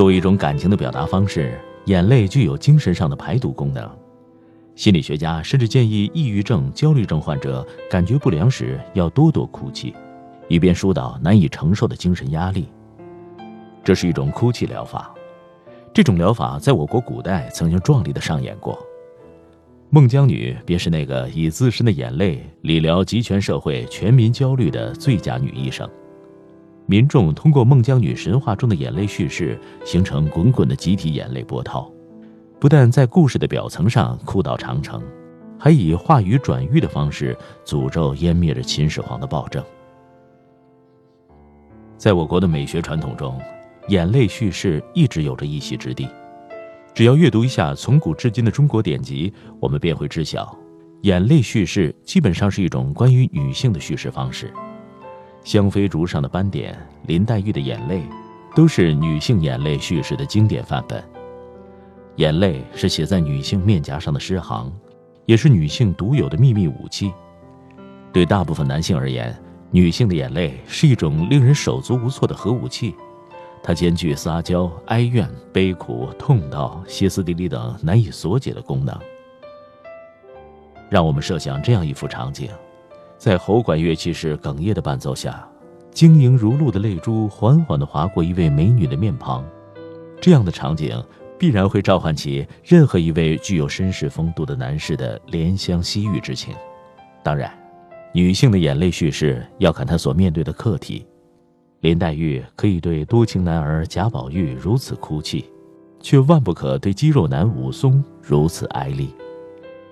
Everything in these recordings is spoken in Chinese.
作为一种感情的表达方式，眼泪具有精神上的排毒功能。心理学家甚至建议抑郁症、焦虑症患者感觉不良时要多多哭泣，以便疏导难以承受的精神压力。这是一种哭泣疗法。这种疗法在我国古代曾经壮丽的上演过。孟姜女便是那个以自身的眼泪理疗极权社会全民焦虑的最佳女医生。民众通过孟姜女神话中的眼泪叙事，形成滚滚的集体眼泪波涛，不但在故事的表层上哭倒长城，还以话语转喻的方式诅咒湮灭着秦始皇的暴政。在我国的美学传统中，眼泪叙事一直有着一席之地。只要阅读一下从古至今的中国典籍，我们便会知晓，眼泪叙事基本上是一种关于女性的叙事方式。香妃竹上的斑点，林黛玉的眼泪，都是女性眼泪叙事的经典范本。眼泪是写在女性面颊上的诗行，也是女性独有的秘密武器。对大部分男性而言，女性的眼泪是一种令人手足无措的核武器，它兼具撒娇、哀怨、悲苦、痛悼、歇斯底里等难以所解的功能。让我们设想这样一幅场景。在喉管乐器是哽咽的伴奏下，晶莹如露的泪珠缓缓地划过一位美女的面庞，这样的场景必然会召唤起任何一位具有绅士风度的男士的怜香惜玉之情。当然，女性的眼泪叙事要看她所面对的课题。林黛玉可以对多情男儿贾宝玉如此哭泣，却万不可对肌肉男武松如此哀厉。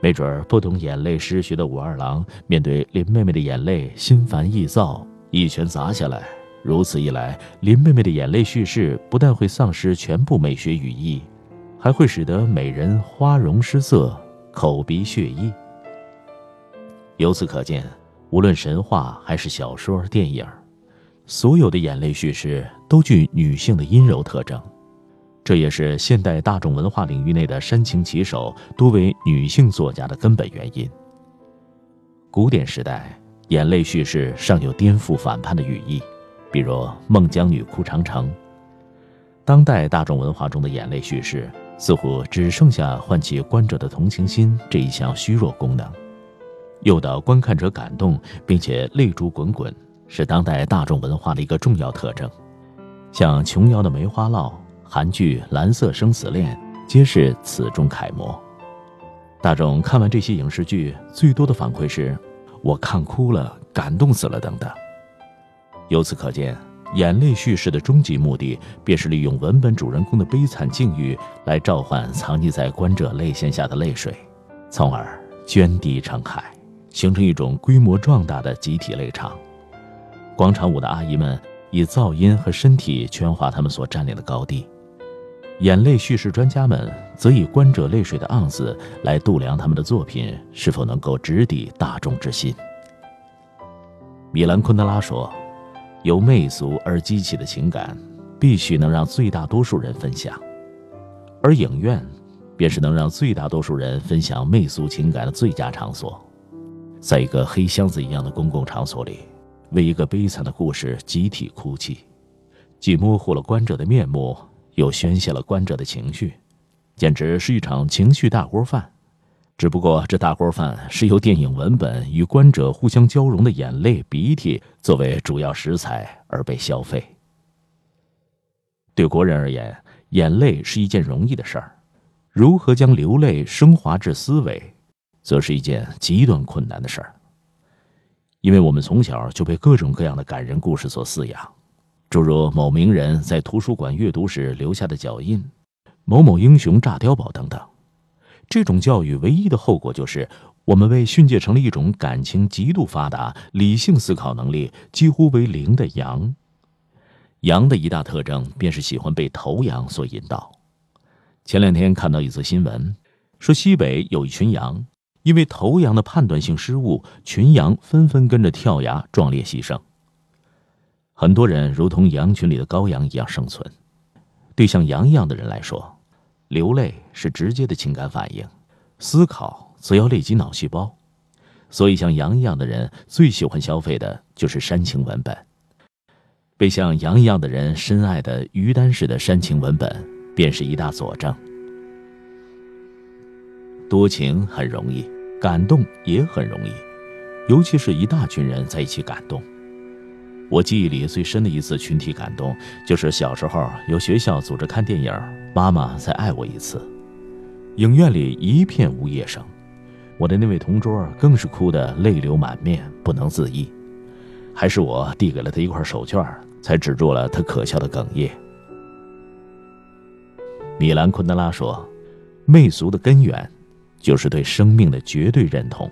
没准不懂眼泪诗学的武二郎，面对林妹妹的眼泪，心烦意躁，一拳砸下来。如此一来，林妹妹的眼泪叙事不但会丧失全部美学语义，还会使得美人花容失色，口鼻血溢。由此可见，无论神话还是小说、电影，所有的眼泪叙事都具女性的阴柔特征。这也是现代大众文化领域内的煽情旗手多为女性作家的根本原因。古典时代，眼泪叙事尚有颠覆反叛的语义，比如孟姜女哭长城。当代大众文化中的眼泪叙事，似乎只剩下唤起观者的同情心这一项虚弱功能，诱导观看者感动并且泪珠滚滚，是当代大众文化的一个重要特征。像琼瑶的《梅花烙》。韩剧《蓝色生死恋》皆是此中楷模。大众看完这些影视剧，最多的反馈是“我看哭了，感动死了”等等。由此可见，眼泪叙事的终极目的，便是利用文本主人公的悲惨境遇，来召唤藏匿在观者泪腺下的泪水，从而涓滴成海，形成一种规模壮大的集体泪场。广场舞的阿姨们以噪音和身体圈化他们所占领的高地。眼泪叙事专家们则以观者泪水的盎司来度量他们的作品是否能够直抵大众之心。米兰昆德拉说：“由媚俗而激起的情感，必须能让最大多数人分享，而影院，便是能让最大多数人分享媚俗情感的最佳场所。在一个黑箱子一样的公共场所里，为一个悲惨的故事集体哭泣，既模糊了观者的面目。”又宣泄了观者的情绪，简直是一场情绪大锅饭。只不过这大锅饭是由电影文本与观者互相交融的眼泪、鼻涕作为主要食材而被消费。对国人而言，眼泪是一件容易的事儿；如何将流泪升华至思维，则是一件极端困难的事儿。因为我们从小就被各种各样的感人故事所饲养，诸如某名人在图书馆阅读时留下的脚印，某某英雄炸碉堡等等。这种教育唯一的后果就是，我们被训诫成了一种感情极度发达、理性思考能力几乎为零的羊。羊的一大特征便是喜欢被头羊所引导。前两天看到一则新闻，说西北有一群羊，因为头羊的判断性失误，群羊纷纷跟着跳崖壮烈牺牲。很多人如同羊群里的羔羊一样生存。对像羊一样的人来说，流泪是直接的情感反应，思考则要累积脑细胞。所以，像羊一样的人最喜欢消费的就是煽情文本。被像羊一样的人深爱的于丹式的煽情文本，便是一大佐证。多情很容易，感动也很容易，尤其是一大群人在一起感动。我记忆里最深的一次群体感动，就是小时候由学校组织看电影《妈妈再爱我一次》，影院里一片呜咽声，我的那位同桌更是哭得泪流满面，不能自抑。还是我递给了他一块手绢才止住了他可笑的哽咽。米兰昆德拉说：“媚俗的根源，就是对生命的绝对认同。”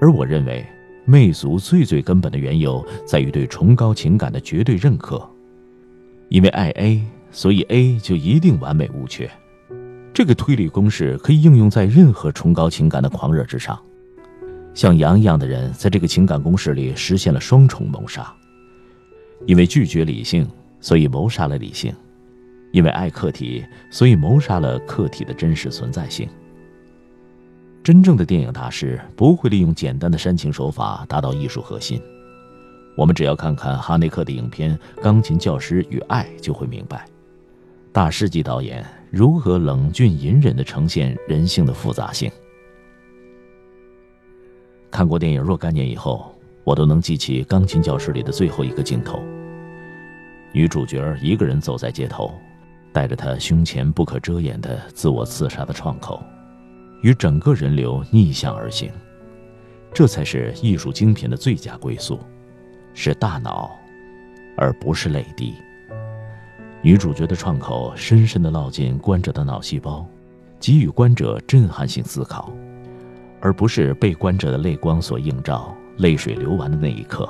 而我认为，媚俗最最根本的缘由在于对崇高情感的绝对认可。因为爱 A，所以 A 就一定完美无缺。这个推理公式可以应用在任何崇高情感的狂热之上。像羊一样的人，在这个情感公式里实现了双重谋杀。因为拒绝理性，所以谋杀了理性；因为爱客体，所以谋杀了客体的真实存在性。真正的电影大师不会利用简单的煽情手法达到艺术核心。我们只要看看哈内克的影片《钢琴教师与爱》，就会明白，大师级导演如何冷峻隐忍地呈现人性的复杂性。看过电影若干年以后。我都能记起钢琴教室里的最后一个镜头。女主角一个人走在街头，带着她胸前不可遮掩的自我刺杀的创口，与整个人流逆向而行。这才是艺术精品的最佳归宿，是大脑，而不是泪滴。女主角的创口深深地烙进观者的脑细胞，给予观者震撼性思考，而不是被观者的泪光所映照。泪水流完的那一刻，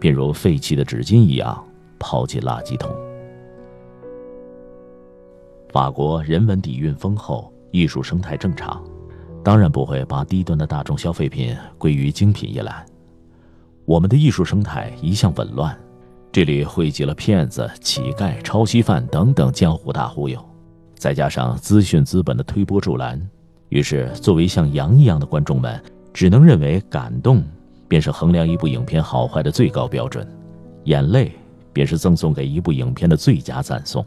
便如废弃的纸巾一样抛进垃圾桶。法国人文底蕴丰厚，艺术生态正常，当然不会把低端的大众消费品归于精品一栏。我们的艺术生态一向紊乱，这里汇集了骗子、乞丐、抄袭犯等等江湖大忽悠，再加上资讯资本的推波助澜，于是作为像羊一样的观众们，只能认为感动。便是衡量一部影片好坏的最高标准，眼泪便是赠送给一部影片的最佳赞颂。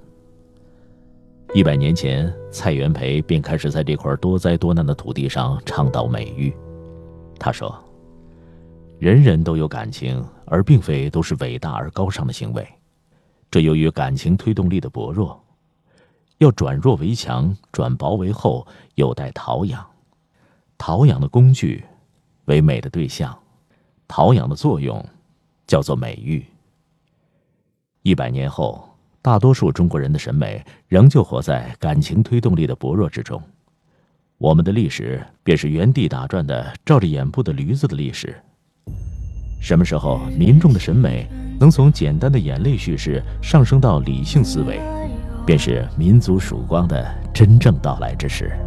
一百年前，蔡元培便开始在这块多灾多难的土地上倡导美育。他说：“人人都有感情，而并非都是伟大而高尚的行为。这由于感情推动力的薄弱，要转弱为强，转薄为厚，有待陶养。陶养的工具，为美的对象。”陶养的作用，叫做美育。一百年后，大多数中国人的审美仍旧活在感情推动力的薄弱之中。我们的历史便是原地打转的照着眼部的驴子的历史。什么时候民众的审美能从简单的眼泪叙事上升到理性思维，便是民族曙光的真正到来之时。